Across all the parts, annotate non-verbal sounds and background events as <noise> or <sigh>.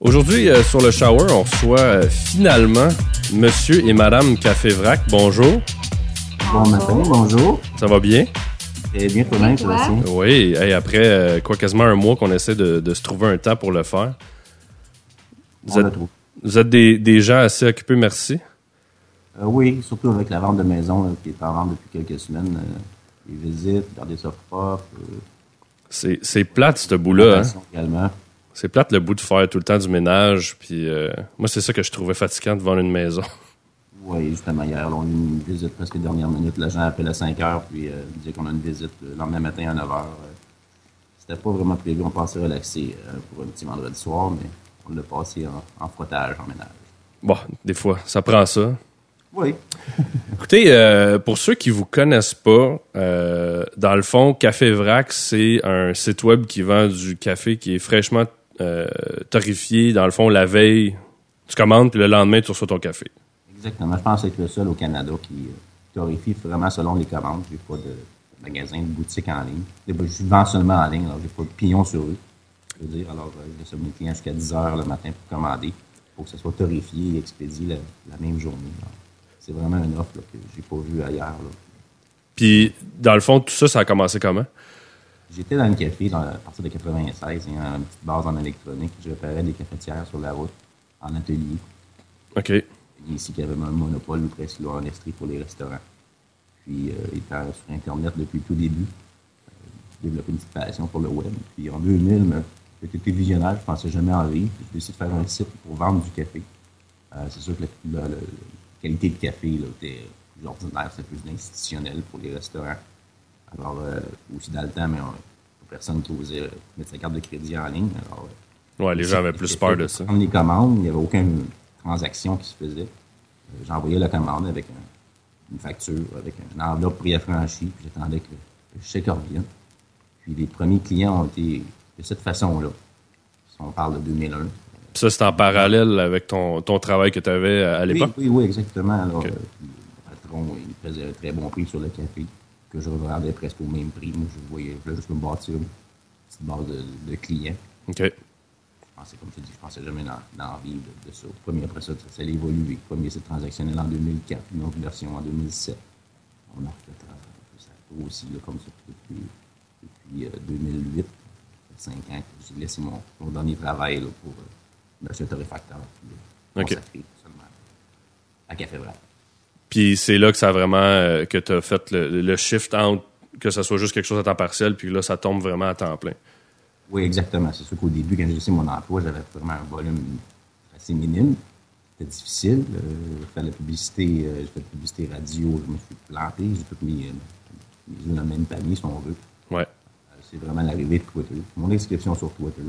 Aujourd'hui, euh, sur le shower, on reçoit euh, finalement Monsieur et Madame Café Vrac. Bonjour. Bon matin, bonjour. Ça va bien? Très bien, toi-même? Sébastien. Oui. Hey, après euh, quoi quasiment un mois qu'on essaie de, de se trouver un temps pour le faire. Vous On êtes, trouve. vous êtes des, des gens assez occupés, merci. Oui, surtout avec la vente de maison là, qui est en vente depuis quelques semaines. les visites, garder ça propre. C'est plate, ce bout-là. Hein? également. C'est plate le bout de faire tout le temps du ménage. Puis euh, moi, c'est ça que je trouvais fatigant de vendre une maison. <laughs> Oui, justement, hier, là, on a eu une visite presque dernière minute. L'agent appelle à 5 heures, puis euh, disait qu'on a une visite le lendemain matin à 9 heures. Euh, C'était pas vraiment prévu. On pensait relaxer euh, pour un petit vendredi soir, mais on l'a passé en, en frottage, en ménage. Bon, des fois, ça prend ça. Oui. <laughs> Écoutez, euh, pour ceux qui vous connaissent pas, euh, dans le fond, Café Vrac, c'est un site web qui vend du café qui est fraîchement euh, torréfié. Dans le fond, la veille, tu commandes, puis le lendemain, tu reçois ton café. Exactement. Je pense être le seul au Canada qui euh, torréfie vraiment selon les commandes. J'ai pas de magasin, de boutique en ligne. Je je vends seulement en ligne, alors j'ai pas de pignon sur eux. Je veux dire, alors euh, je laisse mes clients jusqu'à 10 heures le matin pour commander. pour que ce soit torréfié et expédié la, la même journée. C'est vraiment une offre là, que j'ai pas vue ailleurs. là. Puis, dans le fond, tout ça, ça a commencé comment? J'étais dans le café dans, à partir de 96, il y a une petite base en électronique. Je réparais des cafetières sur la route, en atelier. OK. Il y a ici qui avait un monopole presque là, en Estrie pour les restaurants. Puis, euh, étant sur Internet depuis le tout début, euh, j'ai développé une petite passion pour le web. Puis, en 2000, me- j'étais visionnaire, je pensais jamais en vivre. J'ai décidé de faire un site pour vendre du café. Euh, c'est sûr que la- la qualité de café là, était plus ordinaire, c'est plus institutionnel pour les restaurants. Alors, euh, aussi dans le temps, mais on, personne qui osait mettre sa carte de crédit en ligne. Alors, euh, Ouais, les gens avaient plus peur de ça. Prendre les commandes, il n'y avait aucune transaction qui se faisait. Euh, J'envoyais la commande avec un- une facture, avec une enveloppe préaffranchie, puis j'attendais que le chèque revienne. Puis les premiers clients ont été de cette façon-là. Si on parle de 2001. Puis ça, c'est en parallèle avec ton, ton travail que tu avais à, à Oui, l'époque? oui, oui, exactement. Alors, euh, le patron, il faisait un très bon prix sur le café, que je revendais presque au même prix. Moi, je voyais, je voulais juste me bâtir une petite base de, de clients. OK. Je pensais, comme je te dis, je pensais jamais dans, dans vivre de, de ça. Premier après ça, ça, a évolué. Premier site transactionnel en 2004, une autre version en 2007. On a refait euh, ça a grossi là, comme ça depuis, depuis euh, 2008. Ça fait cinq ans que j'ai laissé mon, mon dernier travail là, pour euh, monsieur torréfacteur. puis, euh, Ok. consacré seulement à Café. Puis c'est là que ça a vraiment euh, que tu as fait le, le shift entre que ça soit juste quelque chose à temps partiel, puis là, ça tombe vraiment à temps plein. Oui, exactement. C'est sûr qu'au début, quand j'ai laissé mon emploi, j'avais vraiment un volume assez minime. C'était difficile. Euh, j'ai fait la publicité, euh, j'ai fait la publicité radio, je me suis planté. J'ai toutes mes, euh, œufs dans le même panier, si on veut. Ouais. C'est vraiment l'arrivée de Twitter. Mon inscription sur Twitter.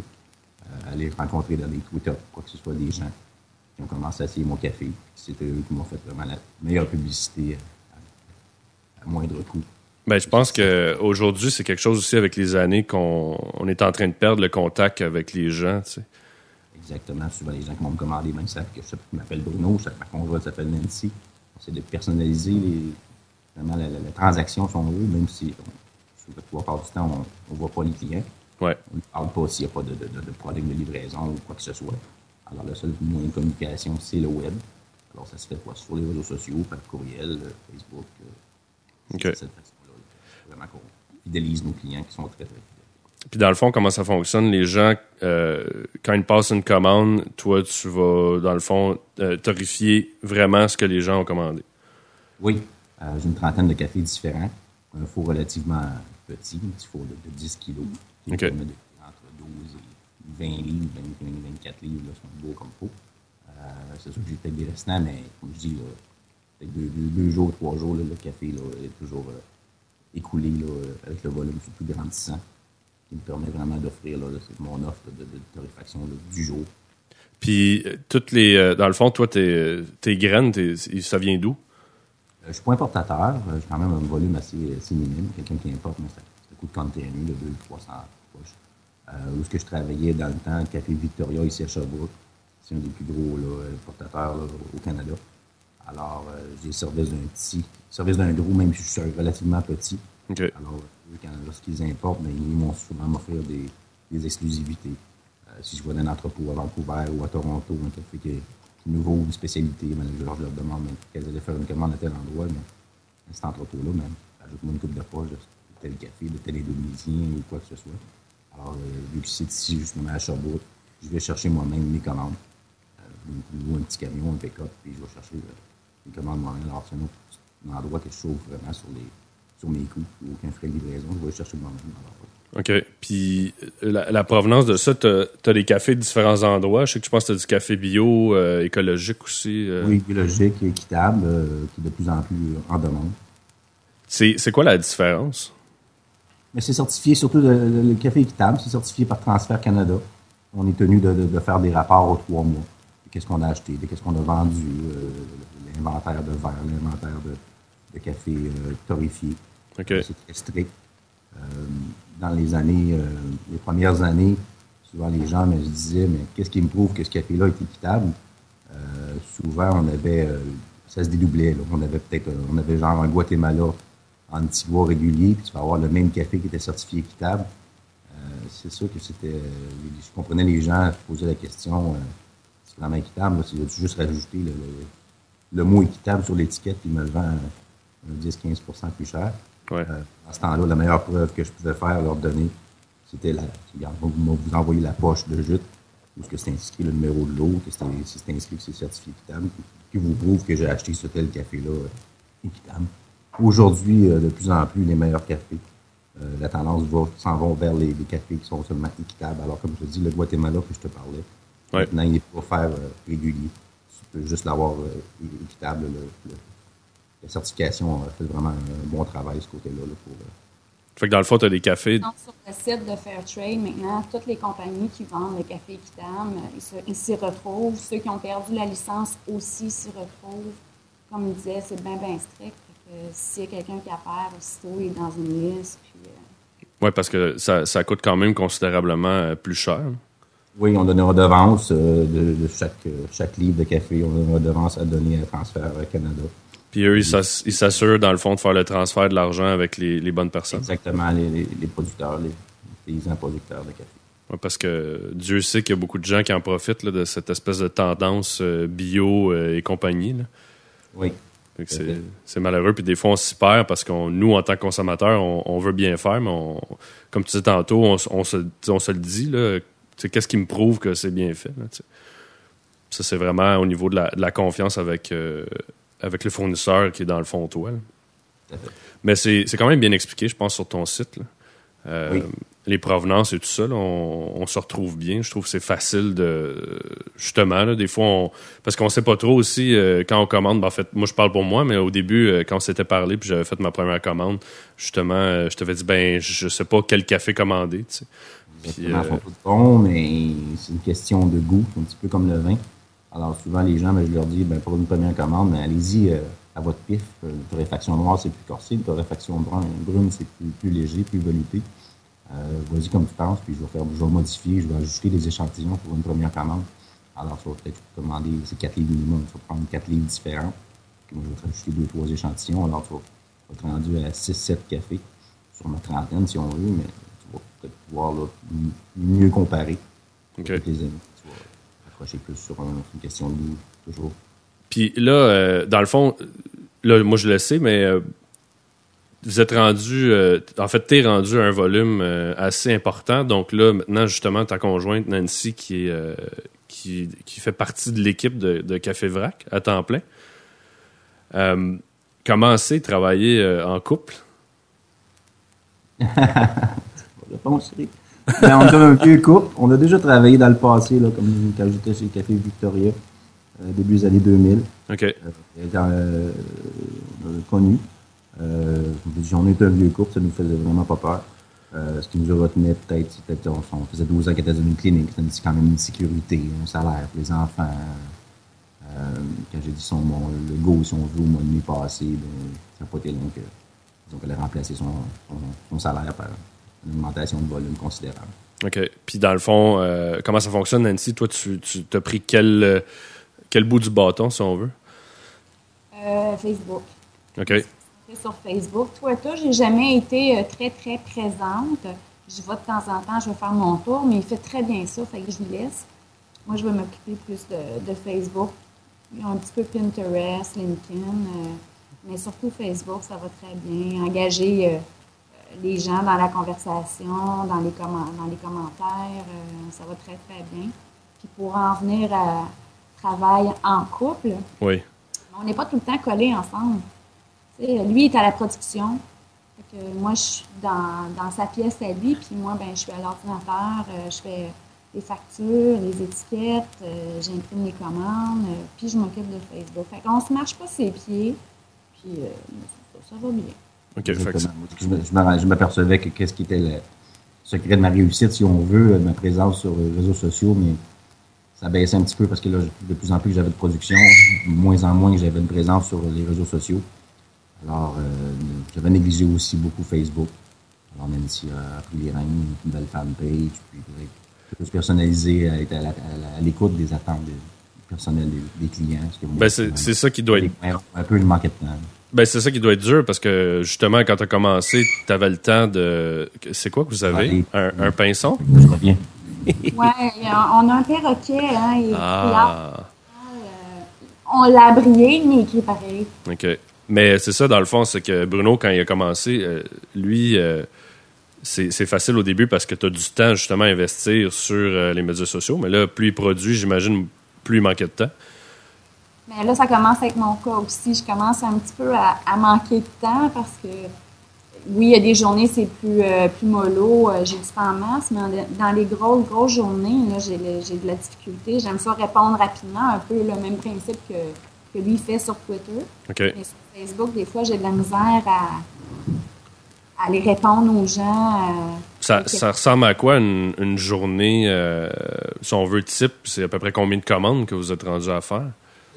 Aller rencontrer dans les Twitter, quoi que ce soit, des gens qui ont commencé à essayer mon café. C'était eux qui m'ont fait vraiment la meilleure publicité à, à moindre coût. Ben, je pense que aujourd'hui c'est quelque chose aussi avec les années qu'on on est en train de perdre le contact avec les gens. tu sais. Exactement. Souvent, les gens qui m'ont commandé même savent que je m'appelle Bruno, ça- ma conjointe s'appelle Nancy. On essaie de personnaliser les, vraiment la, la- la transaction, si on veut, même si on, sur le trois quarts du temps, on ne voit pas les clients. Ouais. On ne parle pas s'il n'y a pas de, de, de- de problème de livraison ou quoi que ce soit. Alors, le seul moyen de communication, c'est le web. Alors, ça se fait quoi? Sur les réseaux sociaux, par courriel, euh, Facebook. euh, OK. de cette façon-là. là. Vraiment qu'on fidélise nos clients qui sont très, très fidèles. Puis dans le fond, comment ça fonctionne? Les gens, euh, quand ils passent une commande, toi, tu vas, dans le fond, euh, vraiment ce que les gens ont commandé. Oui, euh, j'ai une trentaine de cafés différents. Un four relativement petit, un petit four de, de 10 kilos, qui OK. entre 12 et 20 livres, 20, 24 livres, là, sont beaux comme faux. Euh, c'est sûr que j'étais restant, mais comme je dis, deux, deux, jours, trois jours, le café est toujours euh, écoulé euh, avec le volume surtout grandissant, qui me permet vraiment d'offrir mon offre de, de, du jour. Puis, toutes les, dans le fond, toi, tes, tes graines, ça vient d'où? Je suis pas importateur. J'ai quand même un volume assez, minime. Quelqu'un qui importe, mais ça, ça coûte 31 000, 200, 300 où est-ce que je travaillais dans le temps, le Café Victoria ici à Sherbrooke. C'est un des plus gros là, importateurs là, au Canada. Alors, euh, j'ai le service d'un petit, service d'un gros, même si je suis relativement petit. OK. Alors, lorsqu'ils importent, ben, ils vont souvent m'offrir des, des exclusivités. Euh, si je vois un entrepôt à Vancouver ou à Toronto, un café qui est nouveau, une spécialité, ben, je, leur demande qu'elles allaient faire une commande à tel endroit, mais cet entrepôt-là, ben, ajoute-moi une coupe de poche de tel café, de tel indonésien ou quoi que ce soit. Alors, euh, vu que c'est ici, justement, à Sherbrooke, je vais chercher moi-même mes commandes. Euh, un petit camion, un pick-up, puis je vais chercher euh, mes commandes moi-même. Alors, c'est un, endroit que je sauve vraiment sur, les, sur mes coûts, aucun frais de livraison. Je vais chercher moi-même. OK. Puis la, provenance de ça, tu as, des cafés de différents endroits. Je sais que tu penses que tu as du café bio, euh, écologique aussi. Euh. Oui, biologique, équitable, euh, qui est de plus en plus en demande. C'est quoi la différence? Mais c'est certifié, surtout le, café équitable, c'est certifié par Transfert Canada. On est tenu de, faire des rapports aux trois mois. Qu'est-ce qu'on a acheté, qu'est-ce qu'on a vendu, l'inventaire de verre, l'inventaire de, café torréfié. C'est très strict. Euh, dans les années, euh, les premières années, souvent les gens me disaient, mais qu'est-ce qui me prouve que ce café-là est équitable? Euh, souvent, on avait, ça se dédoublait. On avait peut-être, on avait genre un Guatemala en Antigua régulier, puis tu vas avoir le même café qui était certifié équitable. c'est sûr que c'était, je comprenais les gens qui posaient la question, c'est vraiment équitable, c'est juste rajouter le, mot équitable sur l'étiquette, puis me le vend 10-15% plus cher? Euh, à ce temps-là, la meilleure preuve que je pouvais faire, leur donner, c'était la. vous, vous envoyez la poche de jute, où c'est inscrit le numéro de l'eau, que c'est inscrit que c'est certifié équitable, qui vous prouve que j'ai acheté ce tel café-là euh, équitable. Aujourd'hui, euh, de plus en plus, les meilleurs cafés, la tendance va s'en vont vers les, cafés qui sont seulement équitables. Alors, comme je te dis, le Guatemala que je te parlais, maintenant, il n'est pas faire régulier. Tu peux juste l'avoir équitable, le, la certification a fait vraiment un bon travail ce côté-là. pour, euh, fait que dans le fond, tu as des cafés. Sur le site de Fairtrade, maintenant, toutes les compagnies qui vendent le café équitable, ils s'y retrouvent. Ceux qui ont perdu la licence aussi s'y retrouvent. Comme il disait, c'est bien, bien strict. S'il y a quelqu'un qui a peur, aussitôt, il est dans une liste. Euh, oui, parce que ça, ça, coûte quand même considérablement euh, plus cher. Oui, on donne une redevance de, de, chaque, chaque livre de café. On a une redevance à donner à Transfert Canada. Puis eux, ils s'assurent, dans le fond, de faire le transfert de l'argent avec les, bonnes personnes. Exactement, les, producteurs, les paysans producteurs de café. parce que Dieu sait qu'il y a beaucoup de gens qui en profitent de cette espèce de tendance euh, bio euh, et compagnie. Oui. C'est malheureux. Puis des fois, on s'y perd parce que nous, en tant que consommateurs, on, veut bien faire, mais comme tu disais tantôt, on, se, le dit. Qu'est-ce qui me prouve que c'est bien fait? ça, c'est vraiment au niveau de la, confiance avec, euh, avec le fournisseur qui est dans le fond toi. Mais c'est quand même bien expliqué, je pense, sur ton site. Euh, les provenances et tout ça, on, se retrouve bien. Je trouve que c'est facile de. Justement, des fois, on, parce qu'on sait pas trop aussi euh, quand on commande. Ben, en fait, moi, je parle pour moi, mais au début, euh, quand on s'était parlé, puis j'avais fait ma première commande, justement, je t'avais dit, ben, je sais pas quel café commander. Tu sais. Puis, bon, mais c'est une question de goût, un petit peu comme le vin. Alors, souvent, les gens, ben, je leur dis, ben, pour une première commande, ben, allez-y euh, à votre pif. Euh, une torréfaction noire, c'est plus corsé. Une torréfaction brune, c'est plus, léger, plus velouté. Euh, Vas-y comme tu penses, puis je vais, faire, je vais modifier, je vais ajouter des échantillons pour une première commande. Alors, tu vas peut-être commander, c'est quatre livres minimum, tu vas prendre quatre livres différents. Puis moi, je vais te rajouter deux, trois échantillons. Alors, tu vas, être rendu à 6-7 cafés sur ma trentaine, si on veut, mais tu vas peut-être pouvoir mieux comparer avec les amis plus sur une question de goût, toujours. Puis là, euh, dans le fond, là, moi je le sais, mais euh, vous êtes rendu, euh, en fait, tu es rendu à un volume assez important. Donc là, maintenant, justement, ta conjointe Nancy, qui, est, qui, qui, fait partie de l'équipe de, Café Vrac à temps plein, comment c'est travailler en couple? <laughs> Ben, on a un vieux couple. On a déjà travaillé dans le passé, là, comme quand j'étais chez Café Victoria, euh, début des années 2000. OK. Euh, euh, connu. Euh, on est un vieux couple, ça nous faisait vraiment pas peur. ce qui nous retenait peut-être, c'était on, on faisait 12 ans qu'il était dans une clinique, c'était quand même une sécurité, un salaire pour les enfants. quand j'ai dit son bon, le go, si on veut, au mois de mai passé, ben, ça n'a pas été long que, disons, qu'elle a remplacé son, son, son salaire par une augmentation de volume considérable. OK. Puis dans le fond, euh, comment ça fonctionne, Nancy? Toi, tu, tu as pris quel, euh, quel bout du bâton, si on veut? Euh, Facebook. OK. Sur Facebook. Twitter, j'ai jamais été très, très présente. je vais de temps en temps, je vais faire mon tour, mais il fait très bien ça, fait que je lui laisse. Moi, je vais m'occuper plus de, Facebook, un petit peu Pinterest, LinkedIn, euh, mais surtout Facebook, ça va très bien. Engager euh, les gens dans la conversation, dans les, dans les commentaires, euh, ça va très, très bien. Puis pour en venir à travail en couple, oui. on n'est pas tout le temps collés ensemble. Lui est à la production, moi, je suis dans, sa pièce à lui, puis moi, ben, je suis à l'ordinateur, euh, je fais les factures, les étiquettes, euh, j'imprime les commandes, euh, puis je m'occupe de Facebook. Fait qu'on se marche pas ses pieds, puis ça, va bien. OK. je m'apercevais que qu'est-ce qui était le secret de ma réussite, si on veut, ma présence sur les réseaux sociaux, mais ça baissait un petit peu parce que là, de plus en plus que j'avais de production, de moins en moins que j'avais de présence sur les réseaux sociaux. Alors, euh, j'avais négligé aussi beaucoup Facebook. Alors, Nancy a pris les rênes, une belle fanpage, puis plus personnalisé, à être à l'écoute des attentes du personnel des, clients. Ben, c'est ça qui doit être... Un peu, le manque de temps. Ben, c'est ça qui doit être dur parce que justement, quand tu as commencé, tu avais le temps de. C'est quoi que vous avez? Un, un, pinson Je reviens. <laughs> oui, on a un perroquet. Hein, ah. Euh, on l'a brillé, mais écrit pareil. OK. Mais c'est ça, dans le fond, c'est que Bruno, quand il a commencé, euh, lui, euh, c'est facile au début parce que tu as du temps justement à investir sur euh, les médias sociaux. Mais là, plus il produit, j'imagine, plus il manquait de temps. Mais là, ça commence avec mon cas aussi. Je commence un petit peu à, manquer de temps parce que, oui, il y a des journées, c'est plus, plus mollo, j'ai du temps en masse, mais dans les grosses, grosses journées, j'ai de la difficulté. J'aime ça répondre rapidement, un peu le même principe que, que lui fait sur Twitter. Mais sur Facebook, des fois, j'ai de la misère à, à aller répondre aux gens. Euh, ça, ça, ressemble à quoi une, journée, euh, si on veut type, c'est à peu près combien de commandes que vous êtes rendu à faire?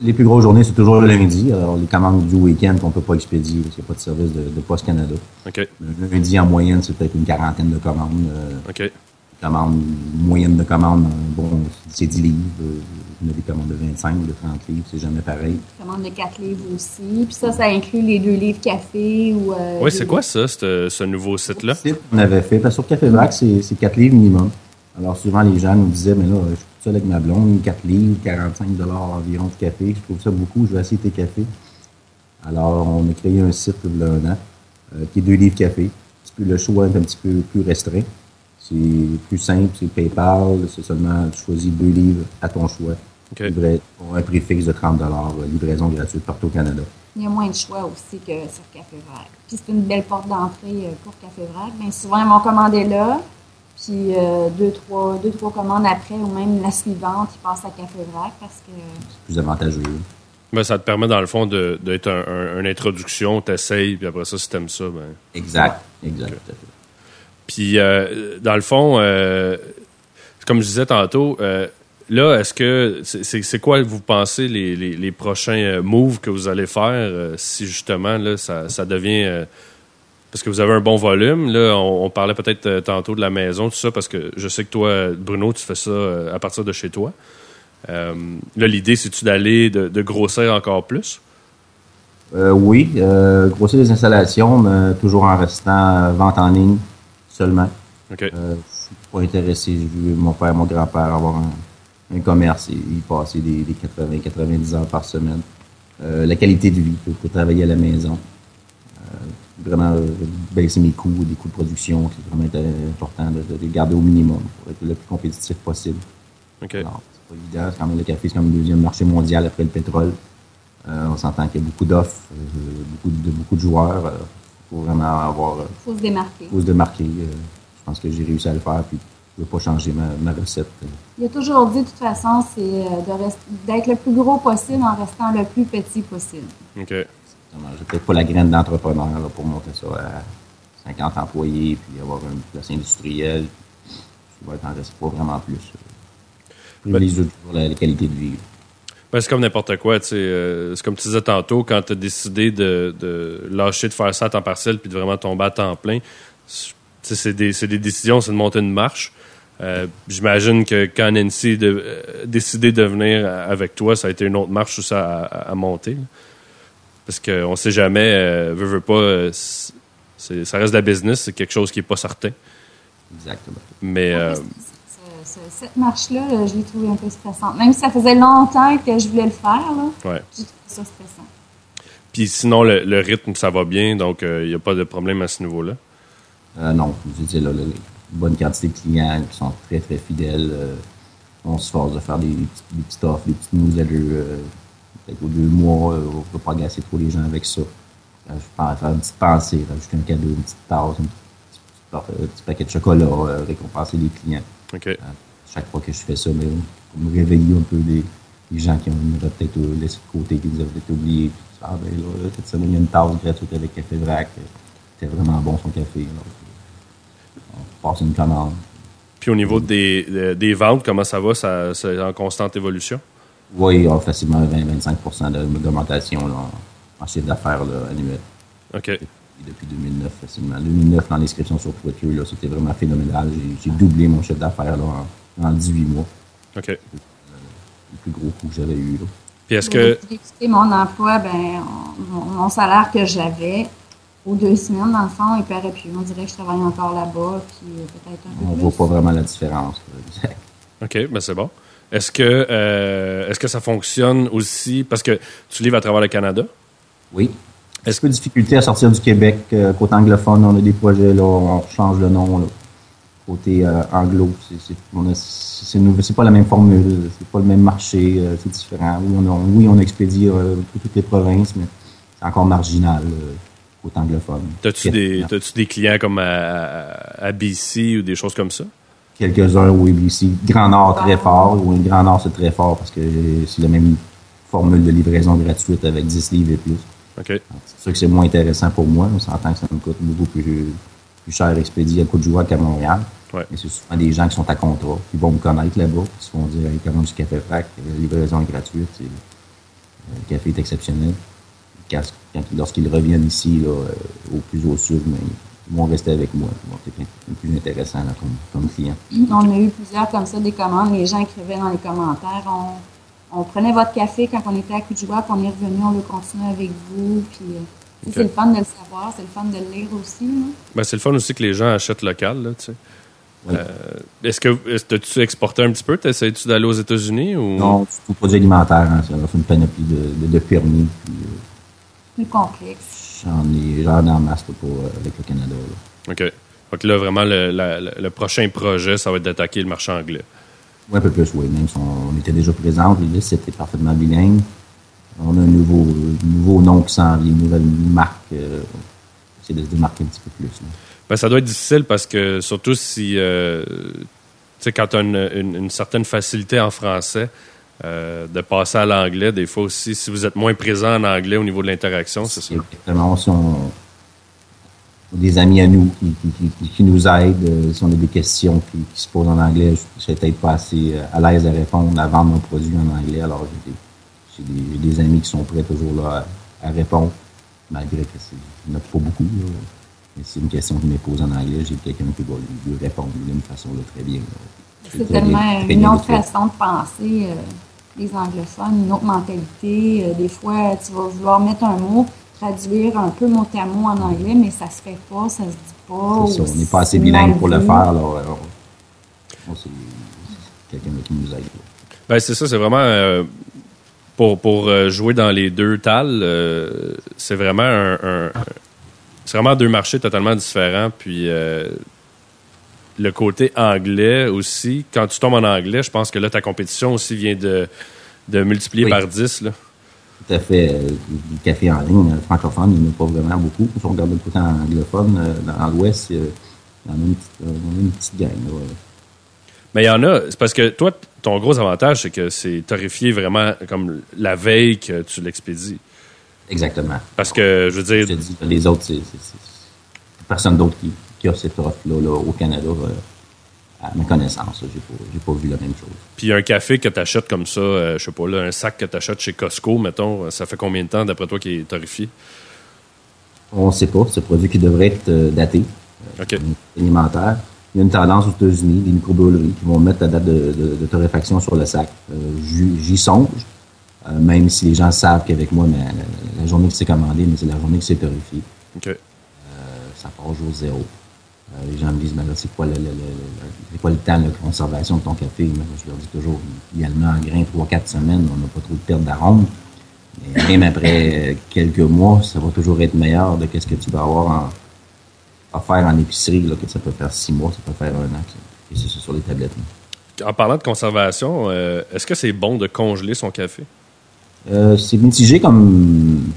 Les plus grosses journées, c'est toujours le lundi. Alors, les commandes du week-end qu'on ne peut pas expédier parce qu'il n'y a pas de service de, de Poste Canada. Le lundi, en moyenne, c'est peut-être une quarantaine de commandes. Euh, OK. Commande, moyenne de commandes, bon, c'est 10 livres. On a des commandes de 25 ou de 30 livres, c'est jamais pareil. Commande de 4 livres aussi. Puis ça, ça inclut les deux livres café ou. Euh, oui, c'est quoi ça, ce nouveau site-là? site qu'on avait fait. Parce que sur Café Vrac, c'est 4 livres minimum. Alors souvent, les gens nous disaient, mais là, je suis seul avec ma blonde, 4 livres, 45 environ de café. Je trouve ça beaucoup, je vais essayer tes cafés. Alors, on a créé un site il y a un an, euh, qui est deux livres café. Le choix est un petit peu plus restreint. C'est plus simple, c'est PayPal, c'est seulement, tu choisis deux livres à ton choix. Okay. pour un prix fixe de 30 euh, livraison gratuite partout au Canada. Il y a moins de choix aussi que sur Café Vrac. Puis c'est une belle porte d'entrée euh, pour Café Vrac. Bien souvent, ils vont commander là, puis euh, deux, trois, deux, trois commandes après, ou même la suivante, ils passent à Café Vrac parce que... C'est plus avantageux. Ben, ça te permet, dans le fond, d'être un, une introduction, t'essayes, puis après ça, si t'aimes ça, ben... Exact, exact. Puis, dans le fond, comme je disais tantôt, Là, est-ce que c'est quoi vous pensez les, les, prochains euh, moves que vous allez faire euh, si justement là ça, ça devient euh, parce que vous avez un bon volume là on, parlait peut-être tantôt de la maison tout ça parce que je sais que toi Bruno tu fais ça à partir de chez toi. là l'idée c'est-tu d'aller de, grossir encore plus? oui, grossir les installations, mais toujours en restant vente en ligne seulement. Ok. je suis pas intéressé. J'ai vu mon père, mon grand-père avoir un un commerce et y passer des, 80-90 heures par semaine. Euh, la qualité de vie pour, travailler à la maison. Euh, vraiment euh, baisser mes coûts, des coûts de production, c'est vraiment important de, les garder au minimum pour être le plus compétitif possible. OK. Alors, c'est pas évident. Quand même, le café, c'est comme le deuxième marché mondial après le pétrole. on s'entend qu'il y a beaucoup d'offres, beaucoup, de, beaucoup de joueurs. Il faut vraiment avoir. Il faut se démarquer. faut se démarquer. je pense que j'ai réussi à le faire. Puis je ne veux pas changer ma, recette. Il a toujours dit, de toute façon, c'est euh, d'être le plus gros possible en restant le plus petit possible. OK. J'ai peut-être pas la graine d'entrepreneur pour monter ça à 50 employés puis avoir une place industrielle. Je vais être en reste pas vraiment plus. Je ben, toujours la, la, qualité de vie. Ben, c'est comme n'importe quoi. Euh, c'est comme tu disais tantôt, quand tu as décidé de, de, lâcher de faire ça à temps partiel puis de vraiment tomber à temps plein, c'est des, des, décisions, c'est de monter une marche. Euh, j'imagine que quand Nancy a euh, décidé de venir avec toi, ça a été une autre marche ça à, monter. Parce qu'on ne sait jamais, euh, veut, veut pas, ça reste de la business, c'est quelque chose qui n'est pas certain. Exactement. Mais euh, Ce- ce- cette marche-là, là, je l'ai trouvée un peu stressante. Même si ça faisait longtemps que je voulais le faire, là, ouais. j'ai trouvé ça stressant. Puis sinon, le, le rythme, ça va bien, donc il n'y a pas de problème à ce niveau-là. Euh, non, je dis là, une bonne quantité de clients qui sont très, très fidèles. euh, on se force de faire des, des petites, offres, des petites newsletters. euh, peut-être aux deux mois, euh, on ne peut pas agacer trop les gens avec ça. Je pense faire une petite pensée, rajouter un cadeau, une petite tasse, un petit, petit- un petit paquet de chocolat, récompenser les clients. Chaque fois que je fais ça, mais pour me réveiller un peu des, des gens qui ont peut-être laissé de côté, qui nous avaient peut-être oubliés. Ah ben là, cette semaine, il y a une tasse gratuite avec Café Vrac. C'était vraiment bon son café. On passe une commande. Puis au niveau des, de- des ventes, comment ça va? Ça, c'est en constante évolution? Oui, il y a facilement 20-25 de- d'augmentation là, en, en chiffre d'affaires là, annuel. OK. Et depuis 2009, facilement. 2009, dans l'inscription sur Twitter, là, c'était vraiment phénoménal. J'ai- J'ai doublé mon chiffre d'affaires là, en, en 18 mois. OK. Le plus gros coup que j'avais eu. Là. Puis est-ce que. mon emploi, ben, on- mon, mon salaire que j'avais aux deux semaines, dans le fond, paraît plus. On dirait que je travaille encore là-bas, puis euh, peut-être un peu On plus. voit pas vraiment la différence. Exact. OK, ben c'est bon. Est-ce que, euh, est-ce que ça fonctionne aussi? Parce que tu livres à travers le Canada? Oui. Est-ce que difficulté à sortir du Québec euh, côté anglophone? On a des projets, là, on change le nom. Là. Côté euh, anglo, c'est, c'est, on a- c'est, nouveau- c'est pas la même formule, c'est pas le même marché, euh, c'est différent. Oui, on, a, oui, on expédie euh, pour toutes les provinces, mais c'est encore marginal euh, côté anglophone. T'as-tu des, clients comme à, BC ou des choses comme ça? Quelques-uns, oui, ici. Grand Nord très fort. Oui, Grand Nord, c'est très fort parce que c'est la même formule de livraison gratuite avec 10 livres et plus. OK. C'est sûr que c'est moins intéressant pour moi. On s'entend que ça me coûte beaucoup plus, plus cher à expédier à Côte-Joueur qu'à Montréal. Ouais. Mais c'est souvent des gens qui sont à contrat, qui vont me connaître là-bas, qui se font dire hey, commande du café frac, la livraison est gratuite, euh, le café est exceptionnel. Lorsqu'ils reviennent ici, là, euh, au plus au sud, mais ils vont rester avec moi. Peu plus intéressant là, comme, comme client. On a eu plusieurs comme ça, des commandes. Les gens écrivaient dans les commentaires. On, on prenait votre café quand on était à puis on est revenu, on veut continuer avec vous. Puis, euh, c'est le fun de le savoir, c'est le fun de le lire aussi. là. Ben, c'est le fun aussi que les gens achètent local, là, tu sais. Oui. Euh, est-ce que que tu exporté un petit peu? T'essayes-tu d'aller aux États-Unis ou? Non, c'est tout produit alimentaire, hein, ça offre une panoplie de, de, de permis. Puis, euh, Plus complexe. j'en ai, j'en ai en masse là, pour, euh, avec le Canada. là. OK. Donc là, vraiment, le, la- la- le prochain projet, ça va être d'attaquer le marché anglais. Oui, un peu plus, oui. Même si on, on était déjà présents, les listes étaient parfaitement bilingues. On a un nouveau, euh, nouveau nom qui s'en vient, une nouvelle marque. Euh, c'est de se démarquer un petit peu plus. Ben, ça doit être difficile parce que, surtout si, euh, tu sais, quand tu as une, une- une certaine facilité en français, euh, de passer à l'anglais, des fois aussi, si vous êtes moins présent en anglais au niveau de l'interaction, c'est ça. Exactement. Si on, des amis à nous qui, qui, nous aident, euh, si on a des questions qui, se posent en anglais, je serais peut-être pas assez euh, à l'aise à répondre, à vendre mon produit en anglais. Alors, j'ai des, amis qui sont prêts toujours là à, répondre, malgré que c'est, n'y pas beaucoup. Mais c'est une question qui m'est posée en anglais, j'ai quelqu'un qui va lui, répondre d'une façon très bien. C'est tellement une autre façon de penser, euh, les anglophones, une autre mentalité. Euh, des fois, tu vas vouloir mettre un mot, traduire un peu mot à mot en anglais, mais ça se fait pas, ça se dit pas. C'est ça, ou on n'est pas assez bilingue pour le faire. Alors, alors, bon, c'est quelqu'un qui nous aide. là. Ben, c'est ça, c'est vraiment euh, pour, pour jouer dans les deux tales, euh, c'est vraiment un, un- c'est vraiment deux marchés totalement différents. Puis euh, le côté anglais aussi, quand tu tombes en anglais, je pense que là, ta compétition aussi vient de, de multiplier Oui. par 10. Là. Tout à fait. euh, du café en ligne euh, francophone, il n'y en a pas vraiment beaucoup. Si on regarde le côté anglophone, euh, dans l'Ouest, euh, il y en a une petite, une gang. là, ouais. Mais il y en a, c'est parce que toi, ton gros avantage, c'est que c'est torréfié vraiment comme la veille que tu l'expédies. Exactement. Parce que, je veux Je te dire, dis, les autres, c'est personne d'autre qui, qui a cette offre-là là, au Canada, euh, à ma connaissance. J'ai pas, pas vu la même chose. Puis un café que tu achètes comme ça, euh, je sais pas, là, un sac que tu achètes chez Costco, mettons, ça fait combien de temps d'après toi qu'il est torréfié? On ne sait pas. C'est un produit qui devrait être euh, daté. OK. alimentaire. Il y a une tendance aux États-Unis, des microbrûleries qui vont mettre la date de, de- de torréfaction sur le sac. Euh, j'y- songe, euh, même si les gens savent qu'avec moi, mais la, la journée que c'est commandé, mais c'est la journée que c'est torréfié. Euh, ça part jour zéro. Euh, les gens me disent, ben là, c'est quoi le, le, quoi le temps de conservation de ton café? Moi, je leur dis toujours, idéalement, en grain, 3-4 semaines, on n'a pas trop de perte d'arôme. Mais même après quelques mois, ça va toujours être meilleur de ce que tu vas avoir en, à faire en épicerie, là, que ça peut faire 6 mois, ça peut faire un an. Et c'est sur les tablettes. En parlant de conservation, euh, est-ce que c'est bon de congeler son café? Euh, c'est mitigé comme.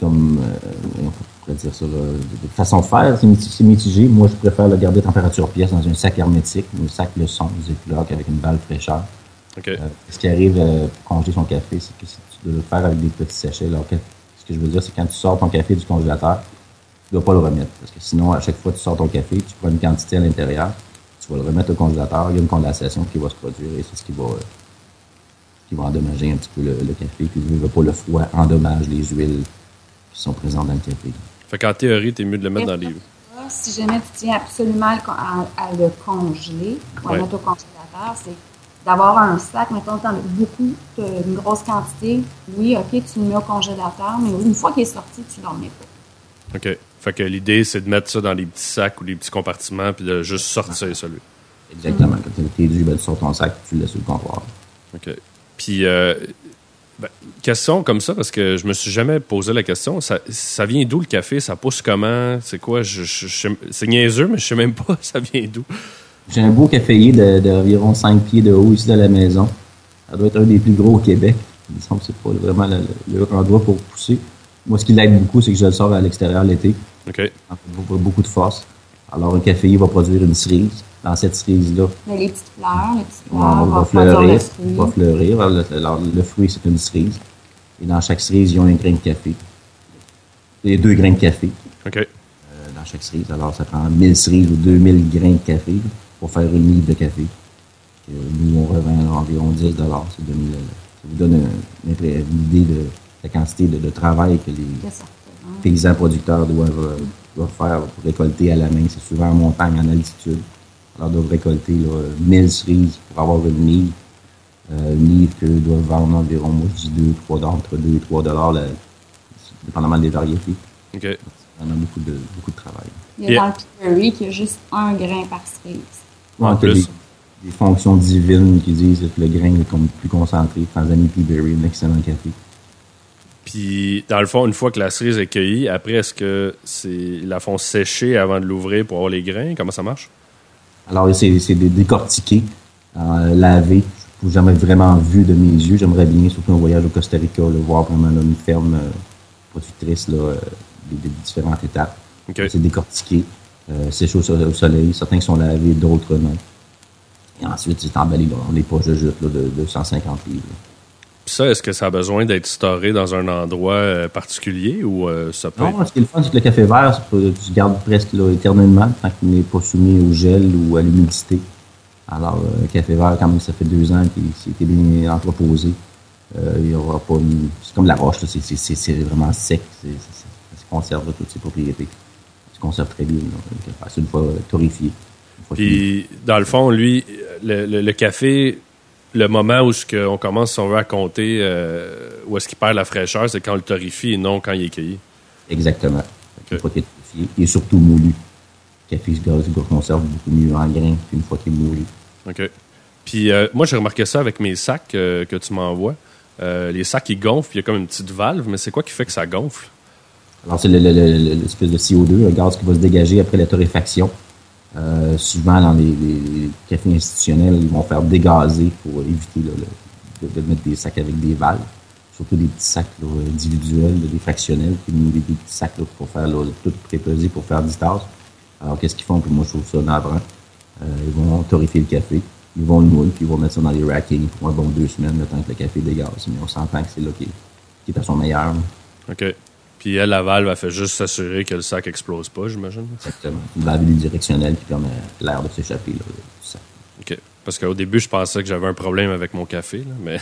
Comme. Euh, dire ça, de façon de faire, c'est mitigé. Moi, je préfère le garder à température pièce dans un sac hermétique, un sac leçon, Ziploc, avec une balle fraîcheur. Okay. Euh, ce qui arrive euh, pour congeler son café, c'est que si tu dois le faire avec des petits sachets. Là, ce que je veux dire, c'est quand tu sors ton café du congélateur, tu ne dois pas le remettre. Parce que sinon, à chaque fois que tu sors ton café, tu prends une quantité à l'intérieur, tu vas le remettre au congélateur, il y a une condensation qui va se produire et c'est ce qui va, euh, qui va endommager un petit peu le, le café. Puis ne veut pas le froid endommage les huiles qui sont présentes dans le café. Fait qu'en théorie, tu es mieux de le mettre dans les. Si jamais tu tiens absolument à, à le congeler, ou à ouais. mettre au congélateur, c'est d'avoir un sac, mettons, t'en as beaucoup, une grosse quantité. Oui, OK, tu le mets au congélateur, mais une fois qu'il est sorti, tu ne le remets pas. OK. Fait que l'idée, c'est de mettre ça dans des petits sacs ou des petits compartiments puis de juste sortir celui. Exactement. Quand tu es dû, ben, tu sors ton sac tu le laisses sur le comptoir. OK. Puis, euh, ben, question comme ça, parce que je me suis jamais posé la question. Ça, ça vient d'où le café? Ça pousse comment? C'est quoi? Je, je, c'est niaiseux, mais je sais même pas <laughs> ça vient d'où. J'ai un beau caféier d'environ de, 5 pieds de haut ici dans la maison. Ça doit être un des plus gros au Québec. Il me semble que c'est pas vraiment le, le, endroit pour pousser. Moi, ce qui l'aide beaucoup, c'est que je le sors à l'extérieur l'été. OK. Beaucoup de force. Alors, un caféier va produire une cerise. Dans cette cerise-là. Mais les petites fleurs, les petites fleurs. On va, fleurir. Va fleurir. Alors, le, le, fruit, c'est une cerise. Et dans chaque cerise, il y a un grain de café. A deux grains de café. OK. Euh, dans chaque cerise. Alors, ça prend 1000 cerises ou 2000 grains de café pour faire une livre de café. Et nous, on revend environ 10 Ça, donne, ça vous donne une, une idée de la quantité de, de travail que les paysans producteurs doivent, doivent, faire pour récolter à la main. C'est souvent en montagne, en altitude. Alors, ils doivent récolter là, 1000 cerises pour avoir une livre. Euh, une livre qu'eux doivent vendre environ, moi je dis 2, 3 dollars, entre 2 et 3 dollars, dépendamment des variétés. OK. Ça en a beaucoup de, beaucoup de travail. Il y a dans le Peaberry qu'il y a juste un grain par cerise. En Donc, plus. Des, des, fonctions divines qui disent que le grain est comme plus concentré. Tanzanie Peaberry, un excellent café. Puis, dans le fond, une fois que la cerise est cueillie, après, est-ce que c'est la font sécher avant de l'ouvrir pour avoir les grains? Comment ça marche? Alors, c'est décortiqué, euh, lavé. Je n'ai jamais vraiment vu de mes yeux. J'aimerais bien, surtout un voyage au Costa Rica, le voir vraiment là, une ferme euh, productrice là, euh, des, des, différentes étapes. Okay. C'est décortiqué, euh, séché au, au, soleil. Certains sont lavés, d'autres non. Et ensuite, c'est emballé dans les poches de jute là, de 250 livres. Ça, est-ce que ça a besoin d'être storé dans un endroit euh, particulier ou euh, ça peut Non, ce qui est le fun, c'est que le café vert, tu gardes presque là, éternellement tant qu'il n'est pas soumis au gel ou à l'humidité. Alors, euh, le café vert, quand même, ça fait deux ans qu'il été bien entreposé. Euh, il y aura pas une... C'est comme la roche, c'est vraiment sec. Ça conserve toutes ses propriétés. Ça conserve très bien. C'est une fois torréfié. Puis, dans le fond, lui, le, le, le café, le moment où ce on commence, si on veut, à compter euh, où est-ce qu'il perd la fraîcheur, c'est quand on le torréfie et non quand il est cueilli. Exactement. Okay. Une fois qu'il est torréfié, il est surtout moulu. Le café se conserve beaucoup mieux en grain qu'une fois qu'il est moulu. OK. Puis euh, moi, j'ai remarqué ça avec mes sacs euh, que tu m'envoies. Les sacs, ils gonflent, il y a comme une petite valve, mais c'est quoi qui fait que ça gonfle? Alors, c'est l'espèce de CO2, le gaz qui va se dégager après la torréfaction. Euh, souvent, dans les, les, cafés institutionnels, ils vont faire dégazer pour éviter là, de, de, mettre des sacs avec des valves. Surtout des petits sacs là, individuels, des fractionnels, puis des, des petits sacs là, pour faire tout prépeser pour faire 10 tasses. Alors, qu'est-ce qu'ils font? Puis moi, je trouve ça navrant. Euh, ils vont torréfier le café, ils vont le moule, puis ils vont mettre ça dans les rackings pour un bon deux semaines, le temps que le café dégaze. Mais on s'entend que c'est là qui est, qui est à son meilleur. OK. Puis elle, la valve, elle fait juste s'assurer que le sac explose pas, j'imagine. Exactement. Une valve unidirectionnelle qui permet l'air de s'échapper du sac. OK. Parce qu'au début, je pensais que j'avais un problème avec mon café, là, mais.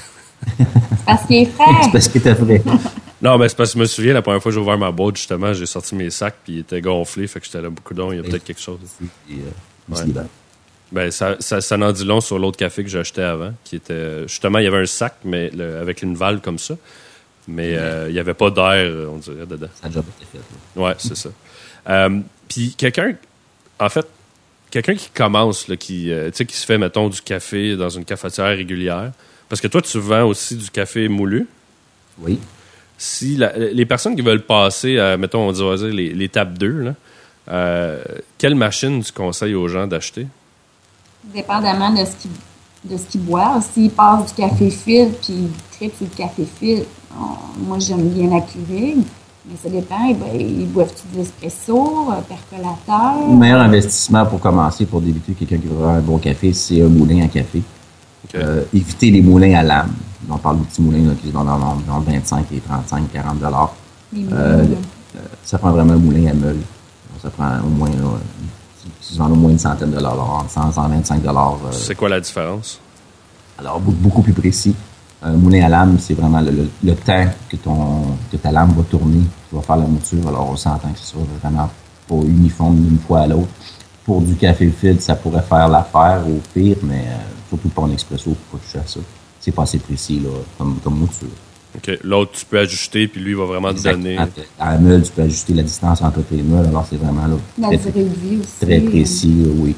<laughs> parce qu'il est frais. <laughs> c'est parce qu'il était frais. <laughs> non, mais c'est parce que je me souviens, la première fois que j'ai ouvert ma boîte, justement, j'ai sorti mes sacs, puis ils étaient gonflés, fait que j'étais là beaucoup d'eau, il y a peut-être quelque chose. Et, euh, ouais. Ben, ça, ça, ça en dit long sur l'autre café que j'ai acheté avant, qui était. Justement, il y avait un sac, mais le, avec une valve comme ça. Mais il euh, n'y avait pas d'air, on dirait, dedans. Ça a déjà été fait. Oui, c'est ça. Euh, Puis quelqu'un, en fait, quelqu'un qui commence, là, qui, euh, tu sais, qui se fait, mettons, du café dans une cafetière régulière, parce que toi, tu vends aussi du café moulu. Oui. Si la- les personnes qui veulent passer à, mettons, on va dire les- l'étape 2, là, euh, quelle machine tu conseilles aux gens d'acheter? Dépendamment de ce qu'ils de ce qu'ils boivent. S'ils passent du café filtre puis ils trippent sur le café filtre, on- moi j'aime bien la Keurig, mais ça dépend. Ils, bo- ils boivent-tu de l'espresso, euh, percolateur? Le meilleur investissement pour commencer, pour débuter, quelqu'un qui veut avoir un bon café, c'est un moulin à café. Euh, éviter les moulins à lame. On parle de petits moulins là, qui se vendent dans, dans, dans 25 et 35, 40 dollars. Euh, euh, ça prend vraiment un moulin à meule. Ça prend au moins, là, ils se vendent au moins une centaine de dollars, là, 100, 125 dollars. euh, C'est quoi la différence? alors, beaucoup plus précis. Un moulin à lame, c'est vraiment le, le- le temps que, ton, que ta lame va tourner, tu vas faire la mouture. Alors, on s'entend que ce soit vraiment pas uniforme d'une fois à l'autre. Pour du café filtre, ça pourrait faire l'affaire au pire, mais euh, surtout pour un expresso, faut pas toucher à ça. C'est pas assez précis là, comme, comme mouture. OK. L'autre, tu peux ajuster, puis lui, il va vraiment te donner. À la meule, tu peux ajuster la distance entre tes meules. Alors, c'est vraiment là, La très, durée de vie aussi. très précis, là, oui.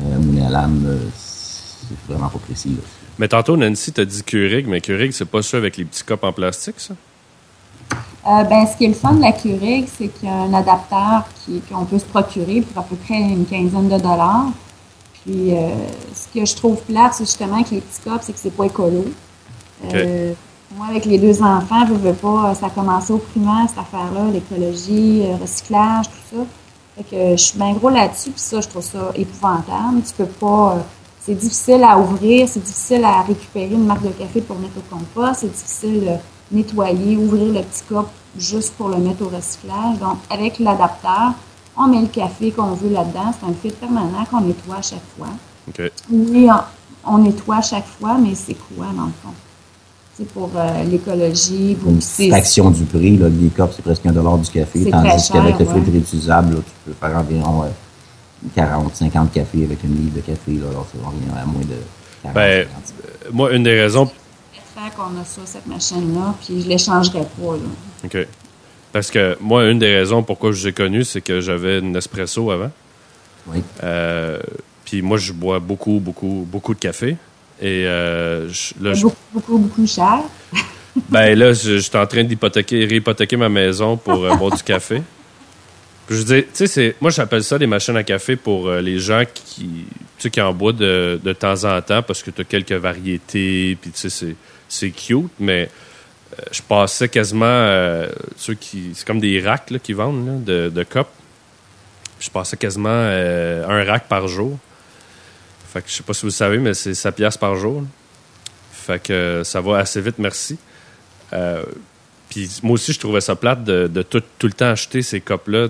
Euh, moulin à lame, euh, c'est vraiment pas précis. Là. Mais tantôt, Nancy t'a dit Keurig, mais Keurig, c'est pas ça avec les petits cups en plastique, ça? Euh, ben, ce qui est le fun de la Keurig, c'est qu'il y a un adapteur qui- qu'on peut se procurer pour à peu près une quinzaine de dollars. Puis, euh, ce que je trouve plate, c'est justement avec les petits cups, c'est que c'est pas écolo. Euh, Moi, avec les deux enfants, je veux pas, ça a commencé au primaire, cette affaire-là, l'écologie, le recyclage, tout ça. Fait que je suis bien gros là-dessus, puis ça, je trouve ça épouvantable. Tu peux pas... c'est difficile à ouvrir, c'est difficile à récupérer une marque de café pour mettre au compost, c'est difficile de nettoyer, ouvrir le petit cup juste pour le mettre au recyclage. Donc, avec l'adapteur, on met le café qu'on veut là-dedans. C'est un filtre permanent qu'on nettoie à chaque fois. OK. Oui, on, on nettoie à chaque fois, mais c'est quoi, dans le fond? C'est pour euh, l'écologie, pour une du prix. Là, les cups, c'est presque un dollar du café. C'est Tandis qu'avec le filtre ouais. réutilisable, là, tu peux faire environ euh, 40, 50 cafés avec une livre de café. Là, alors, ça revient à moins de 40, Ben, 50. Euh, Moi, une des raisons. fait qu'on a ça, cette machine-là, puis je l'échangerai pas, là. OK. Parce que moi, une des raisons pourquoi je vous ai connu, c'est que j'avais une espresso avant. Oui. Euh, puis moi, je bois beaucoup, beaucoup, beaucoup de café. Et euh, je- là, je, Beaucoup, beaucoup, beaucoup cher. ben là, je, je suis en train d'hypothéquer, réhypothéquer ma maison pour euh, boire du café. Je veux tu sais, moi j'appelle ça des machines à café pour euh, les gens qui, qui en boivent de, de temps en temps parce que tu as quelques variétés, puis tu sais, c'est, cute, mais euh, je passais quasiment, euh, ceux qui, c'est comme des racks là, qui vendent là, de, de cups. Je passais quasiment euh, un rack par jour. Fait que je sais pas si vous le savez, mais c'est 7 piastres par jour. Fait que ça va assez vite, merci. Puis moi aussi, je trouvais ça plate de, de tout, tout le temps acheter ces copes-là,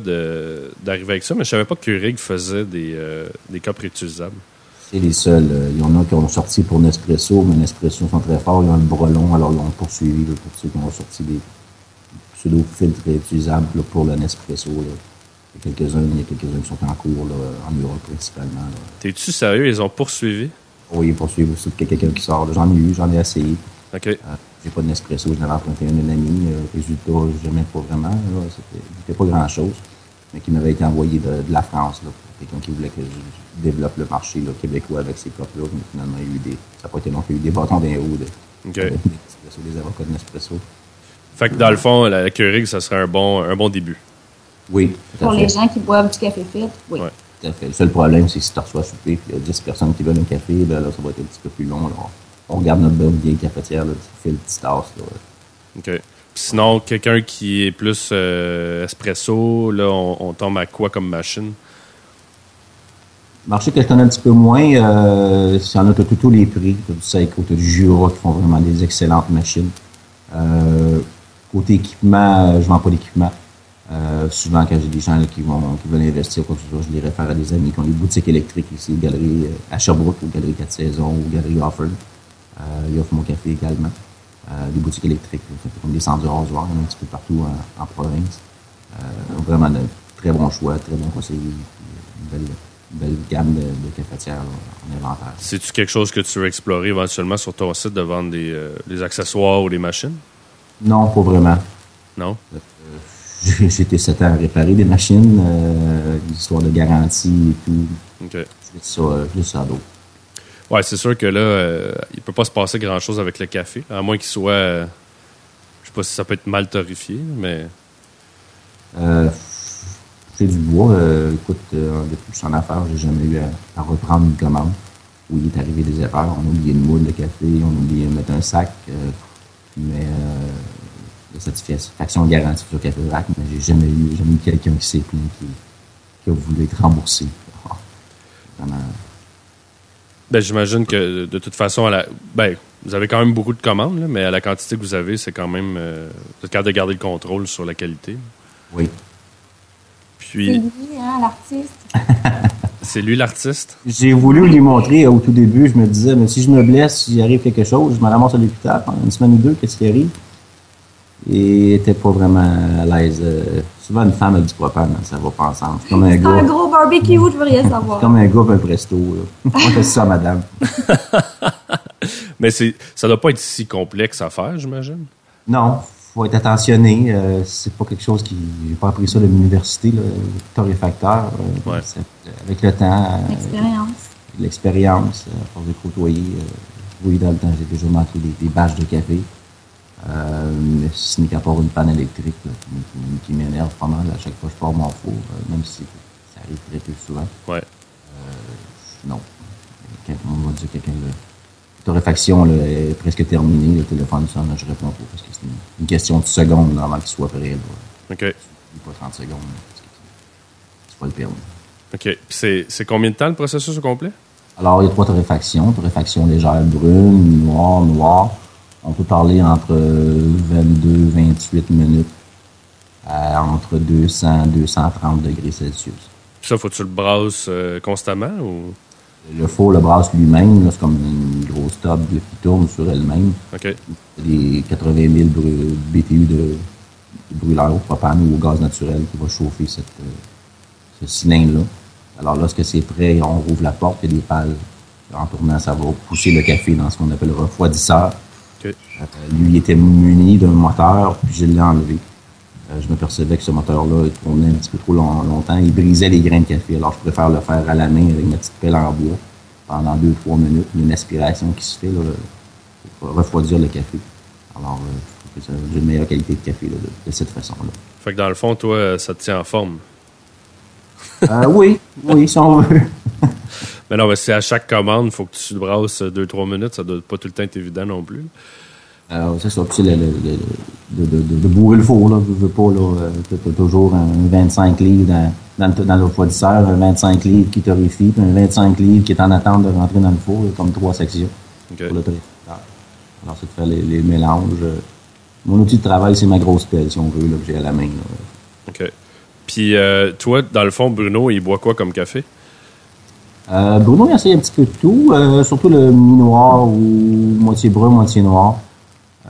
d'arriver avec ça, mais je savais pas que Keurig faisait des, euh, des copes réutilisables. C'est les seuls. euh, Il y en a qui ont sorti pour Nespresso, mais Nespresso sont très forts. Ils ont le bras long, alors ils ont poursuivi là, pour ceux qui ont sorti des pseudo-filtres réutilisables là, pour le Nespresso. là. Il y a quelques-uns, il y a quelques-uns qui sont en cours en Europe principalement. T'es-tu sérieux? Ils ont poursuivi? Oui, poursuivre aussi qu'il y a quelqu'un qui sort. J'en ai eu, j'en ai essayé. OK. Euh, j'ai pas de Nespresso, je l'avais emprunté à un ami. Euh, résultat, je n'aimais pas vraiment. Là. C'était, c'était pas grand-chose. Mais qui m'avait été envoyé de, de la France. Là, pour quelqu'un qui voulait que je, développe le marché là, québécois avec ces copes-là. Mais finalement, il y a eu des. Ça n'a pas été long, il y a eu des bâtons d'un haut de, des Nespresso, des avocats de Nespresso. Fait que dans le fond, la, la Keurig, ça serait un bon, un bon début. Oui, Pour fait. les gens qui boivent du café filtre, oui. Ouais. Tout à fait. Le seul problème, c'est que si tu reçois à souper et il y a 10 personnes qui veulent un café, ben là, ça va être un petit peu plus long. là. On regarde notre bonne vieille cafetière, là, tu fais le petit tasse. Là. OK. Puis sinon, quelqu'un qui est plus euh, espresso, là, on, on tombe à quoi comme machine? Marché que je connais un petit peu moins, euh, y en a tous les prix. Tu as du Seiko, du Jura qui font vraiment des excellentes machines. Euh, côté équipement, euh, je vends pas d'équipement. Euh, souvent, quand j'ai des gens là, qui, vont, qui veulent investir, quoi que ce soit, je les réfère à des amis qui ont des boutiques électriques ici, aux galeries euh, à Sherbrooke, aux galeries 4 saisons, aux galeries Offord. Euh, ils offrent mon café également. Euh, des boutiques électriques, comme des centres du rasoir, il y en a un petit peu partout en, en province. Euh, vraiment de très bons choix, très bons conseils. Une belle, une belle gamme de, de cafetières là, en inventaire. C'est-tu quelque chose que tu veux explorer éventuellement sur ton site de vendre des, des accessoires ou des machines? Non, pas vraiment. Non? Euh, <laughs> été sept ans à réparer des machines, euh, l'histoire de garantie et tout. OK. Juste ça, juste ça d'autre. Ouais, c'est sûr que là, euh, il peut pas se passer grand-chose avec le café, à moins qu'il soit... euh, je sais pas si ça peut être mal torréfié, mais... Euh, c'est du bois. Euh, écoute, euh, depuis en affaires, j'ai jamais eu à, reprendre une commande. Où il est arrivé des erreurs. On a oublié une moule de café, on a oublié de mettre un sac. euh, mais la satisfaction garantie sur Café Vrac, mais j'ai jamais eu, jamais eu quelqu'un qui s'est plaint qui, qui a voulu être remboursé. Ah, <laughs> Vraiment. Ben, j'imagine que de toute façon, à la... ben, vous avez quand même beaucoup de commandes, là, mais à la quantité que vous avez, c'est quand même... euh, vous êtes capable de garder le contrôle sur la qualité. Oui. C'est Puis, lui, hein, l'artiste? <laughs> c'est lui l'artiste? J'ai voulu lui montrer au tout début, je me disais, mais si je me blesse, s'il arrive quelque chose, je me ramasse à l'hôpital pendant une semaine ou deux, qu'est-ce qui arrive? Et était pas vraiment à l'aise. Euh, souvent, une femme avec du propane, hein, ça va pas ensemble. C'est comme un C'est gros barbecue, je veux rien C'est savoir. comme un gars et un presto. <laughs> Moi, c'est ça, madame. <laughs> Mais c'est, ça doit pas être si complexe à faire, j'imagine. Non, faut être attentionné. Euh, c'est pas quelque chose qui. J'ai pas appris ça de l'université, là, torréfacteur. Euh, Ouais. c'est- Avec le temps, Expérience. l'expérience, euh, à force de côtoyer. euh, oui, dans le temps, j'ai déjà manqué des, des bâches de café. Euh, mais ce n'est qu'à part une panne électrique là, qui, m'énerve pas mal à chaque fois que je pars mon four, euh, même si ça arrive très peu souvent. Ouais. Non. Quand on va dire que quelqu'un, la torréfaction là, est presque terminée, le téléphone sonne, je réponds pas parce que c'est une, une question de secondes avant qu'il soit prêt. Là. OK. Pas 30 secondes. là, parce que c'est- pas le permis. OK. C'est combien de temps le processus au complet? Alors, il y a trois torréfactions. Torréfaction légère brune, noire, noire. On peut parler entre 22 28 minutes à entre 200 230 degrés Celsius. Puis ça, faut que tu le brasses euh, constamment ou? Le four le brasse lui-même. C'est comme une grosse table qui tourne sur elle-même. OK. des 80 000 bru- BTU de, de brûleur au propane ou au gaz naturel qui va chauffer cette, euh, ce cylindre-là. Alors, lorsque c'est prêt, on rouvre la porte, il y a des pales. En tournant, ça va pousser le café dans ce qu'on appelle le refroidisseur. OK. Euh, lui il était muni d'un moteur, puis je l'ai enlevé. Euh, je m'apercevais que ce moteur-là tournait un petit peu trop long- longtemps. Il brisait les grains de café. Alors, je préfère le faire à la main avec ma petite pelle en bois pendant 2-3 minutes. Il y a une aspiration qui se fait là, pour refroidir le café. Alors, euh, je trouve que c'est- j'ai une meilleure qualité de café là, de, de cette façon-là. Fait que dans le fond, toi, ça te tient en forme. Euh, oui, oui, si on veut. <laughs> Mais non, mais si à chaque commande, il faut que tu le brasses 2-3 minutes, ça doit pas tout le temps être évident non plus. Alors, c'est ça. C'est le, le- le- de, de, de, de bourrer le four, là. Je veux pas, là. euh, T'as toujours un 25 livres dans, dans, le, dans refroidisseur, un 25 livres qui torréfie, puis un 25 livres qui est en attente de rentrer dans le four, comme trois sections OK. pour le. Alors, c'est de faire les, les mélanges. euh. Mon outil de travail, c'est ma grosse pelle, si on veut, là, que j'ai à la main, là. OK. Puis euh, toi, dans le fond, Bruno, il boit quoi comme café? Euh, Bruno, il essaye un petit peu de tout, euh, surtout le mi-noir ou moitié brun, moitié noir.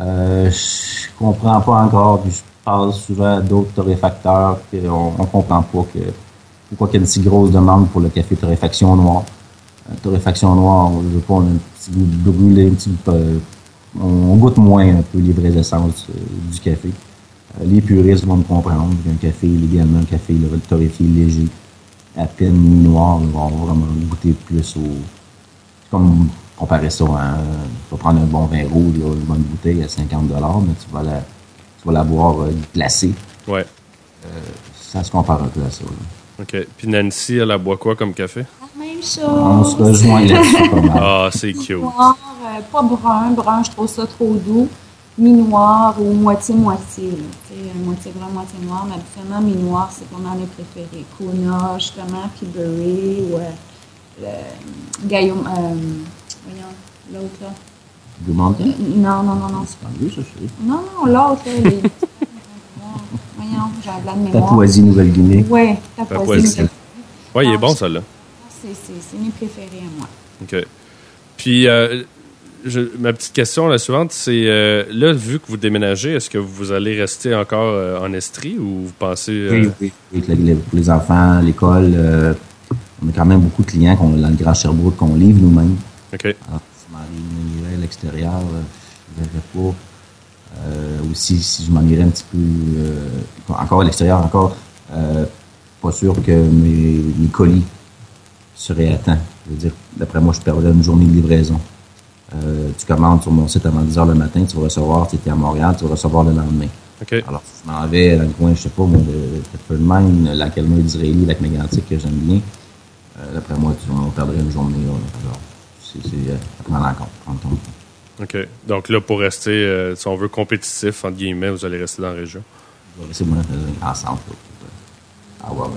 Euh, je comprends pas encore, puis je parle souvent à d'autres torréfacteurs qu'on on comprend pas que pourquoi il y a une si grosse demande pour le café torréfaction noire. Euh, torréfaction noire, je veux pas, on a un petit goût brûlé, un petit de- on, on goûte moins un peu les vraies essences euh, du café. Euh, les puristes vont me comprendre qu'un café légalement, un café torréfié léger, à peine mi-noir, ils vont vraiment goûter plus au. C'est comme comparer ça à. Tu vas prendre un bon vin rouge, là, une bonne bouteille à 50 mais tu vas la, tu vas la boire euh, glacée. Ouais. Ça se compare un peu à ça. là. OK. Puis Nancy, elle, elle boit quoi comme café? La même On se chose. rejoint là-dessus pas mal. Ah, c'est cute. Noir, euh, pas brun. Brun, je trouve ça trop doux. Mi-noir ou moitié-moitié. là. Tu sais, euh, Moitié brun, moitié noir. Mais habituellement, mi-noir, c'est pas mal mes préférés. Kuna, justement, Peaberry ou euh, le Gaillaume. Euh, voyons, l'autre là. Blue Mountain? Non, non, non, non. C'est pas mieux, ça, sais. Non, non, l'autre, là. Les... Voyons, j'ai un blanc de mémoire. Papouasie, Nouvelle-Guinée. Oui, Papouasie. Ouais, il est Ah, bon, je- ça, là. C'est c'est- c'est mes préférés à moi. OK. Puis, euh, je- ma petite question, la suivante, c'est euh, là, vu que vous déménagez, est-ce que vous allez rester encore euh, en Estrie ou vous pensez. euh, Oui, oui. oui, les- les- Pour les enfants, l'école, euh, on a quand même beaucoup de clients qu'on, dans le Grand Sherbrooke qu'on livre nous-mêmes. OK. Alors, si Marie irait à l'extérieur, je ne verrais pas. Aussi, si je m'en irais un petit peu encore à l'extérieur, encore pas sûr que mes, mes colis seraient à temps. Je veux dire, d'après moi, je perdrais une journée de livraison. Euh, tu commandes sur mon site avant 10 heures le matin, tu vas recevoir, tu étais à Montréal, tu vas recevoir le lendemain. OK. Alors, si je m'en vais dans le coin, je sais pas, moi, de Tetford-Mine, lac Elmer d'Israéli, lac Mégantic, que j'aime bien, euh, d'après moi, tu, on perdrait une journée. Là, Alors, c'est c'est, euh, à prendre en compte. prendre en compte. OK. Donc là, pour rester, euh, si on veut, compétitif, entre guillemets, vous allez rester dans la région. Je vais laisser moi un ensemble là, pour euh, avoir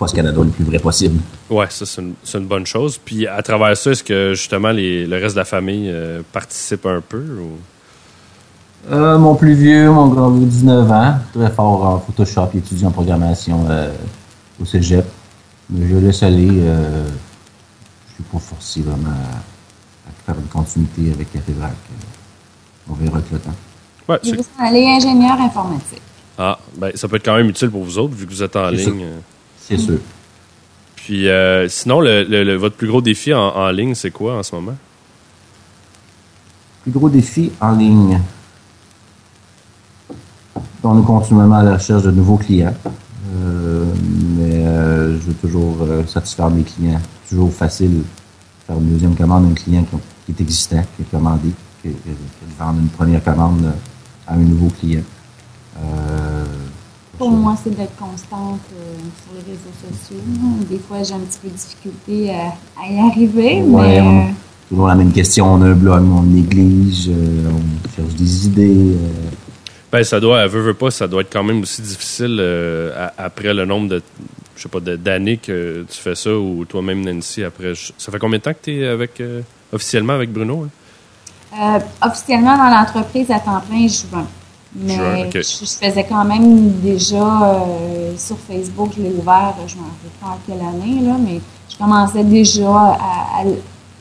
Post Canada le plus vrai possible. Ouais, ça, c'est une, bonne chose. Puis à travers ça, est-ce que justement les, le reste de la famille euh, participe un peu? Ou... Euh, mon plus vieux, mon grand vieux, 19 ans, très fort en Photoshop, il étudie en programmation euh, au cégep. Mais je le laisse aller. Euh, je suis pas forcé vraiment à, à faire une continuité avec. Euh, on verra avec le temps. Ouais, veut s'en aller ingénieur informatique. Ah, ben, ça peut être quand même utile pour vous autres, vu que vous êtes en ligne. ça. C'est sûr. Puis euh, sinon, le, le- le- votre plus gros défi en, en ligne, c'est quoi en ce moment? Plus gros défi en ligne. On est continuellement à la recherche de nouveaux clients. Euh, mais euh, je veux toujours euh, satisfaire mes clients. Toujours facile de faire une deuxième commande à un client qui, qui est existant, qui est commandé, que de vendre une première commande à un nouveau client. Euh, Pour moi, c'est d'être constante euh, sur les réseaux sociaux. Des fois, j'ai un petit peu de difficulté à, à y arriver, Ouais, mais on- toujours la même question. On a un blog, on néglige, euh, on cherche des idées. euh, Ben, ça doit, veut, veut pas, ça doit être quand même aussi difficile euh, à- après le nombre de, je sais pas, d'années que tu fais ça, ou toi-même, Nancy, après. je- Ça fait combien de temps que tu es avec, euh, officiellement avec Bruno? hein? euh, officiellement dans l'entreprise à temps plein, juin. Mais Juin, je, je faisais quand même déjà euh, sur Facebook, je l'ai ouvert, je m'en rappelle pas en quelle année, là, mais je commençais déjà à, à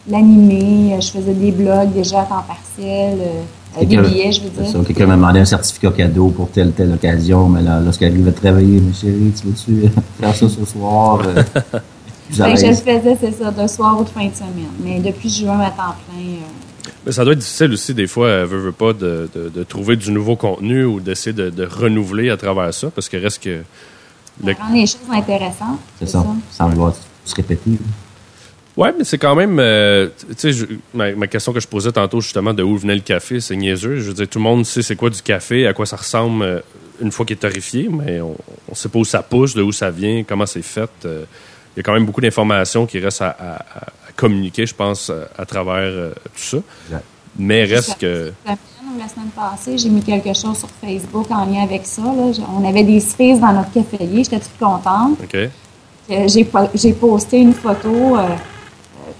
l'animer, je faisais des blogs déjà à temps partiel, euh, des billets, je veux dire. quelqu'un m'a demandé un certificat cadeau pour telle telle occasion, mais là, lorsqu'elle arrive à travailler, mais chérie, tu veux-tu <laughs> faire ça ce soir? Euh, à que je le faisais, c'est ça, de soir ou de fin de semaine. Mais depuis juin à temps plein, euh, Mais ça doit être difficile aussi, des fois, euh, veut, veut pas, de, de- de trouver du nouveau contenu ou d'essayer de, de renouveler à travers ça, parce que reste que. Le- ça rend les choses intéressantes. C'est ça, sans vouloir se répéter. Ouais, mais c'est quand même. euh, tu sais, ma, ma question que je posais tantôt, justement, de où venait le café, c'est niaiseux. Je veux dire, tout le monde sait c'est quoi du café, à quoi ça ressemble euh, une fois qu'il est torréfié, mais on ne sait pas où ça pousse, de où ça vient, comment c'est fait. euh, Il y a quand même beaucoup d'informations qui restent à, à- à- communiquer, je pense, à, à travers euh, tout ça. Exact. Mais reste que. La semaine ou la semaine passée, j'ai mis quelque chose sur Facebook en lien avec ça. là. On avait des cerises dans notre caféier. J'étais toute contente. OK. Que J'ai po- j'ai posté une photo. euh, euh,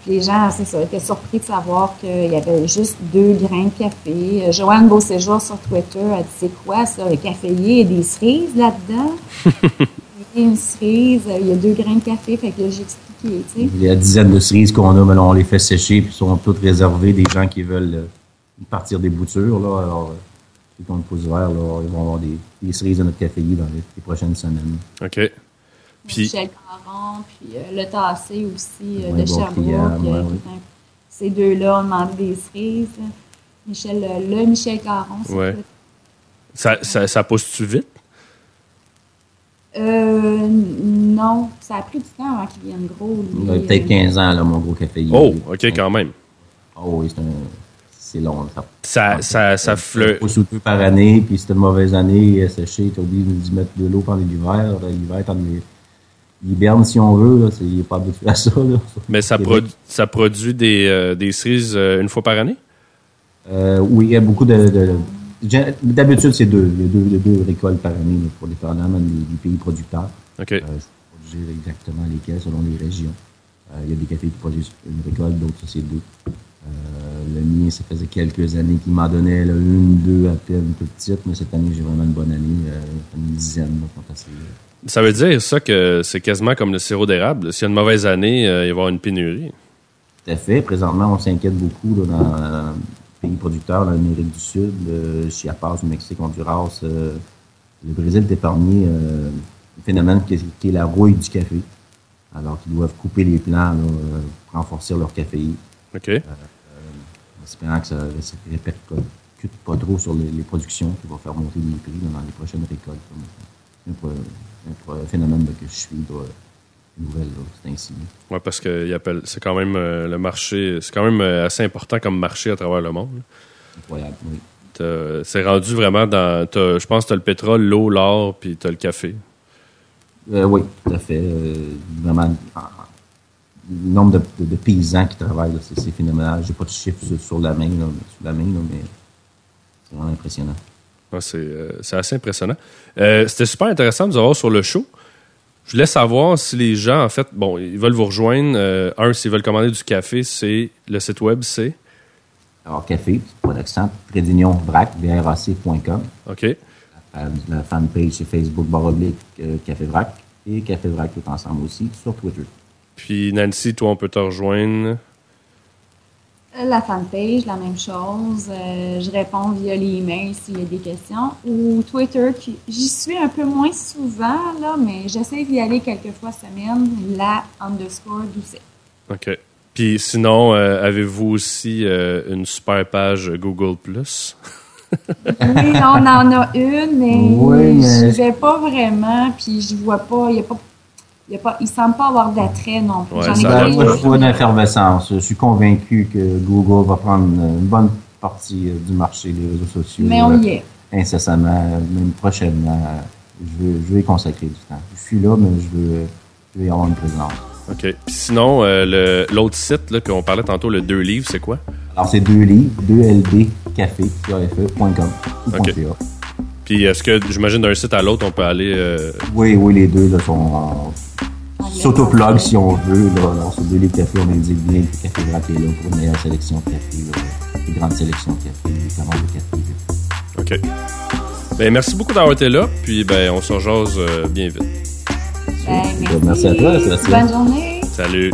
puis les gens, c'est ça, étaient surpris de savoir qu'il y avait juste deux grains de café. Euh, Joanne Beauséjour sur Twitter a dit C'est quoi ça, le caféier? A des cerises là-dedans? <laughs> Il y a une cerise, euh, il y a deux grains de café. Fait que là, j'ai expliqué, tu sais. Il y a dizaines de cerises qu'on a, mais là, on les fait sécher, puis sont toutes réservées des gens qui veulent euh, partir des boutures. Là. Alors, ceux qui ont le pouce vert, là, ils vont avoir des, des cerises de notre caféier dans les, les prochaines semaines. OK. Puis, Michel Caron, puis euh, le Tassé aussi euh, de bon Sherbrooke. client, ouais, Ces deux-là ont demandé des cerises. Michel, le, Michel Caron, c'est Ouais. ça, ça, ça pousse-tu vite? Euh, non, ça a pris du temps avant qu'il vienne gros. lui. Il a peut-être 15 ans, là, mon gros caféier. Oh, OK, quand même. Oh oui, c'est un- c'est long. Ça, Ça, ça, ça fleu- pousse ou deux par année, puis c'était une mauvaise année, euh, séché, t'as oublié d'y mettre de l'eau pendant l'hiver. L'hiver, t'en les hiberne si on veut, là, c'est- il n'est pas habitué à ça. Là. Mais ça, produ- ça produit des, euh, des cerises euh, une fois par année? Euh, oui, il y a beaucoup de- D'habitude, c'est deux. Il y a deux, a deux récoltes par année là, pour dépendamment des, des pays producteurs. OK. Euh, je peux dire exactement lesquels selon les régions. Euh, il y a des cafés qui produisent une récolte, d'autres, c'est deux. Euh, le mien, ça faisait quelques années qu'il m'en donnait là, une, deux à peine, plus petites, mais cette année, j'ai vraiment une bonne année. Euh, une dizaine, euh, Ça veut dire ça que c'est quasiment comme le sirop d'érable. S'il y a une mauvaise année, il va y avoir une pénurie. Tout à fait. Présentement, on s'inquiète beaucoup là, dans, les pays producteurs, l'Amérique du Sud, euh, Chiapas, le Mexique, Honduras. euh, le Brésil est épargné euh, un phénomène qui est, qui est la rouille du café. Alors qu'ils doivent couper les plants là, euh, pour renforcer leur café, OK. en espérant que ça, ça répercute discute pas trop sur les, les productions qui vont faire monter les prix là, dans les prochaines récoltes. C'est un, phénomène là, que je suis c'est ainsi. Ouais, parce que appelle- c'est quand même euh, le marché, c'est quand même euh, assez important comme marché à travers le monde. Incroyable, oui. C'est rendu vraiment dans. Je pense que tu as le pétrole, l'eau, l'or, puis tu as le café. Euh, oui, tout à fait. Euh, vraiment, en- le nombre de, de- de paysans qui travaillent, là, c'est phénoménal. J'ai pas de chiffres sur, sur la main, là, sur la main là, mais c'est vraiment impressionnant. Ouais, c'est euh, assez impressionnant. C'était super intéressant de vous avoir sur le show. Je voulais savoir si les gens, en fait, bon, ils veulent vous rejoindre. Euh, un, s'ils veulent commander du café, c'est le site web, c'est? Alors, café, pas d'accent, trait d'union, vrac, vrac.com. OK. La, la fanpage, c'est Facebook, barre oblique, euh, Café Vrac. Et Café Vrac tout ensemble aussi sur Twitter. Puis Nancy, toi, on peut te rejoindre. La fanpage, la même chose. Euh, je réponds via les emails s'il y a des questions. Ou Twitter, qui- j'y suis un peu moins souvent, là, mais j'essaie d'y aller quelques fois semaine. La underscore Doucet. OK. Puis sinon, euh, avez-vous aussi euh, une super page Google Plus? <laughs> Oui, on en a une, mais, Oui, mais- je vais pas vraiment, puis je vois pas, il y a pas, il y a pas, il semble pas avoir d'attrait non plus. Ouais, J'en ai moi, pas. je vois une effervescence. Je suis convaincu que Google va prendre une bonne partie euh, du marché des réseaux sociaux. mais on euh, y est. incessamment, même prochainement. Je veux, je veux y consacrer du temps. Je suis là, mais je veux, je veux y avoir une présence. OK. Puis sinon, euh, le- l'autre site là, qu'on parlait tantôt, le deux livres, c'est quoi? Alors, c'est deux livres, 2ldcafé.com. Ok. Puis est-ce que, j'imagine, d'un site à l'autre, on peut aller... euh, Oui, oui, les deux là, sont s'autoplug si on veut. Là. Alors, sur deux livres café, on indique bien que Café Vrac est là pour une meilleure sélection de café, là, une grande sélection de café, des commandes de café. OK. Ben, merci beaucoup d'avoir été là. Puis ben, on se rejase euh, bien vite. Ben, Merci à toi, Sébastien. Bonne journée. Salut.